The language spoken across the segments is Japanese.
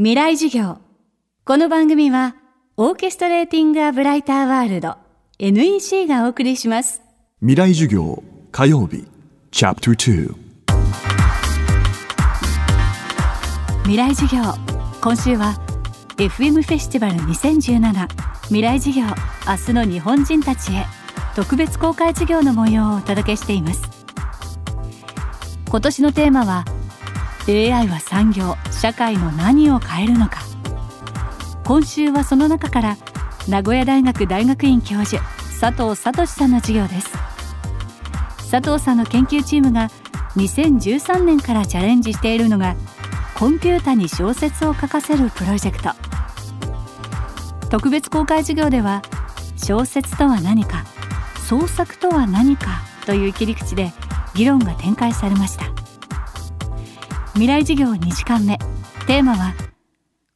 未来授業。この番組はオーケストレーティング・ア・ブライター・ワールド NEC がお送りします。未来授業火曜日。チャプター未来授業。今週は FM フェスティバル2017未来授業。明日の日本人たちへ特別公開授業の模様をお届けしています。今年のテーマは AI は産業社会の何を変えるのか。今週はその中から名古屋大学大学院教授佐藤聡さんの授業です。佐藤さんの研究チームが2013年からチャレンジしているのがコンピュータに小説を書かせるプロジェクト。特別公開授業では小説とは何か創作とは何かという切り口で議論が展開されました。未来授業2時間目。テーマは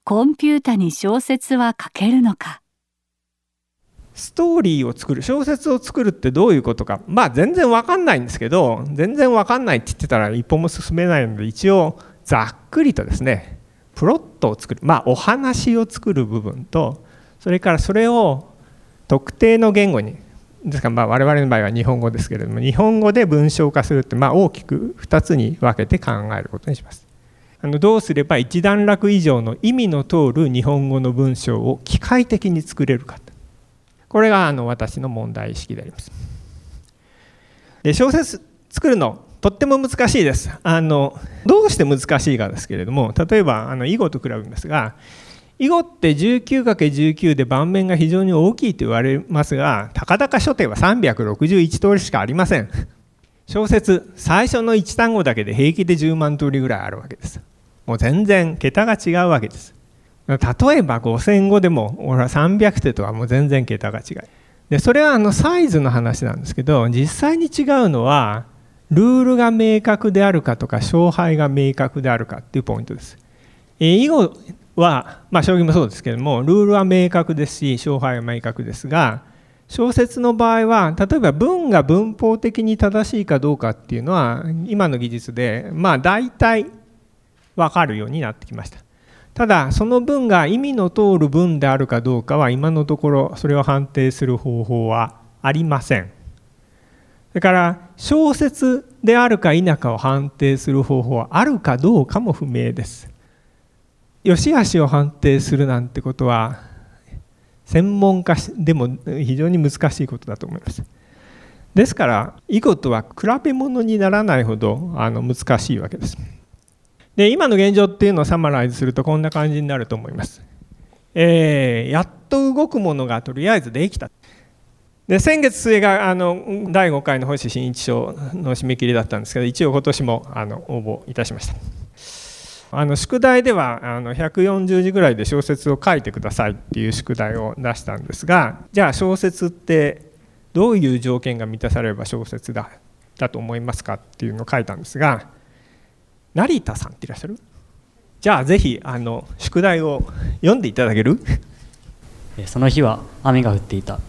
コンピュータに小説は書けるのか。ストーリーを作る。小説を作るってどういうことか。まあ全然わかんないんですけど全然わかんないって言ってたら一歩も進めないので一応ざっくりとですねプロットを作る。まあお話を作る部分とそれからそれを特定の言語にですからまあ我々の場合は日本語ですけれども日本語で文章化するってまあ大きく2つに分けて考えることにします。あのどうすれば一段落以上の意味の通る日本語の文章を機械的に作れるかこれがあの私の問題意識であります。で小説作るのとっても難しいですあのどうして難しいかですけれども例えばあの囲碁と比べますが囲碁って 19×19 で盤面が非常に大きいと言われますがたかだか書店は361通りしかありません。小説最初の1単語だけで平気で10万通りぐらいあるわけです。もう全然桁が違うわけです。例えば5000語でも俺は300手とはもう全然桁が違いでそれはあのサイズの話なんですけど実際に違うのはルールが明確であるかとか勝敗が明確であるかっていうポイントです。囲碁は、まあ、将棋もそうですけれどもルールは明確ですし勝敗は明確ですが小説の場合は例えば文が文法的に正しいかどうかっていうのは今の技術でまあ大体分かるようになってきました。ただその文が意味の通る文であるかどうかは今のところそれを判定する方法はありません。それから小説であるか否かを判定する方法はあるかどうかも不明です。良し悪しを判定するなんてことは専門家でも非常に難しいことだと思います。ですから囲碁とは比べ物にならないほどあの難しいわけです。で今の現状っていうのをサマライズするとこんな感じになると思います、えー、やっと動くものがとりあえずできた。で先月末があの第5回の星新一賞の締め切りだったんですけど一応今年もあの応募いたしました。あの宿題ではあの140字ぐらいで小説を書いてくださいっていう宿題を出したんですがじゃあ小説ってどういう条件が満たされれば小説だだと思いますかっていうのを書いたんですが成田さんっていらっしゃる？じゃあぜひあの宿題を読んでいただける？その日は雨が降っていた。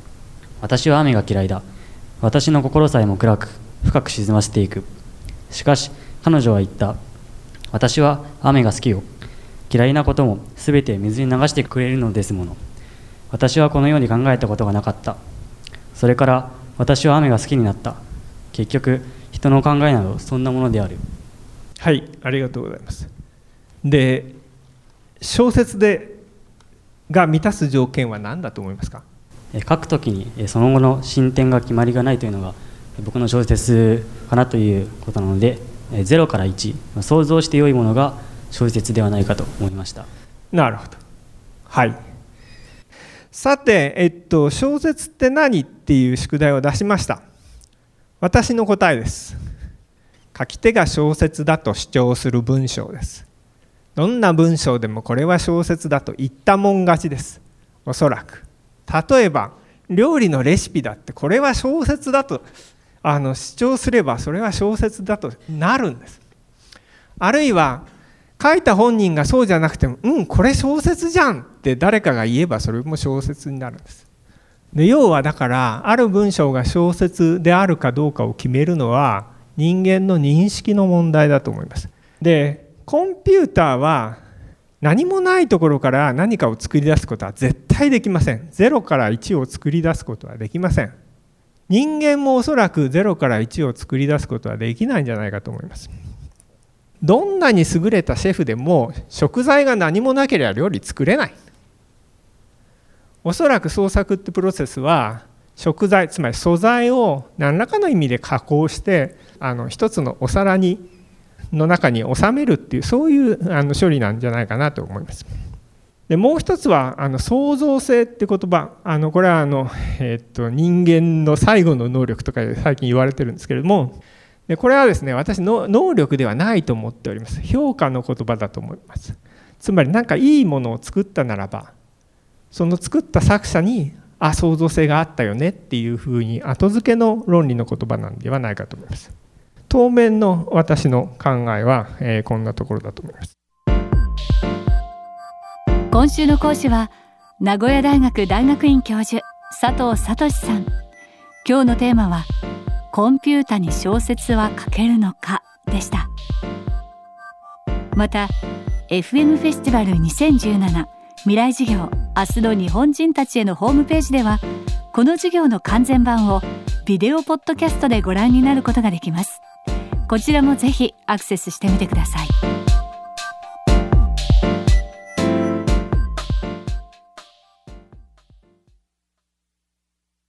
私は雨が嫌いだ。私の心さえも暗く深く沈ませていく。しかし彼女は言った。私は雨が好きよ。嫌いなことも全て水に流してくれるのですもの。私はこのように考えたことがなかった。それから私は雨が好きになった。結局人の考えなどそんなものである。はいありがとうございます。で小説でが満たす条件は何だと思いますか？書くときにその後の進展が決まりがないというのが僕の小説かなということなので0から1想像して良いものが小説ではないかと思いました。なるほど。はい。さて、えっと、小説って何っていう宿題を出しました。私の答えです。書き手が小説だと主張する文章です。どんな文章でもこれは小説だと言ったもん勝ちです。おそらく。例えば料理のレシピだってこれは小説だとあの主張すればそれは小説だとなるんです。あるいは書いた本人がそうじゃなくてもうんこれ小説じゃんって誰かが言えばそれも小説になるんです。で要はだからある文章が小説であるかどうかを決めるのは人間の認識の問題だと思います。でコンピューターは何もないところから何かを作り出すことは絶対できません。0から1を作り出すことはできません。人間もおそらく0から1を作り出すことはできないんじゃないかと思いますどんなに優れたシェフでも食材が何もなければ料理作れないおそらく創作ってプロセスは食材つまり素材を何らかの意味で加工してあの一つのお皿にの中に収めるっていうそういうあの処理なんじゃないかなと思います。でもう一つはあの創造性って言葉。あのこれはあの、えー、っと人間の最後の能力とかで最近言われてるんですけれども。でこれはですね私の能力ではないと思っております。評価の言葉だと思います。つまり何かいいものを作ったならばその作った作者にあ創造性があったよねっていうふうに後付けの論理の言葉なんではないかと思います。当面の私の考えは、えー、こんなところだと思います。今週の講師は名古屋大学大学院教授佐藤聡さん。今日のテーマはコンピュータに小説は書けるのか？でした。また FM フェスティバル2017未来事業明日の日本人たちへのホームページではこの授業の完全版をビデオポッドキャストでご覧になることができます。こちらもぜひアクセスしてみてください。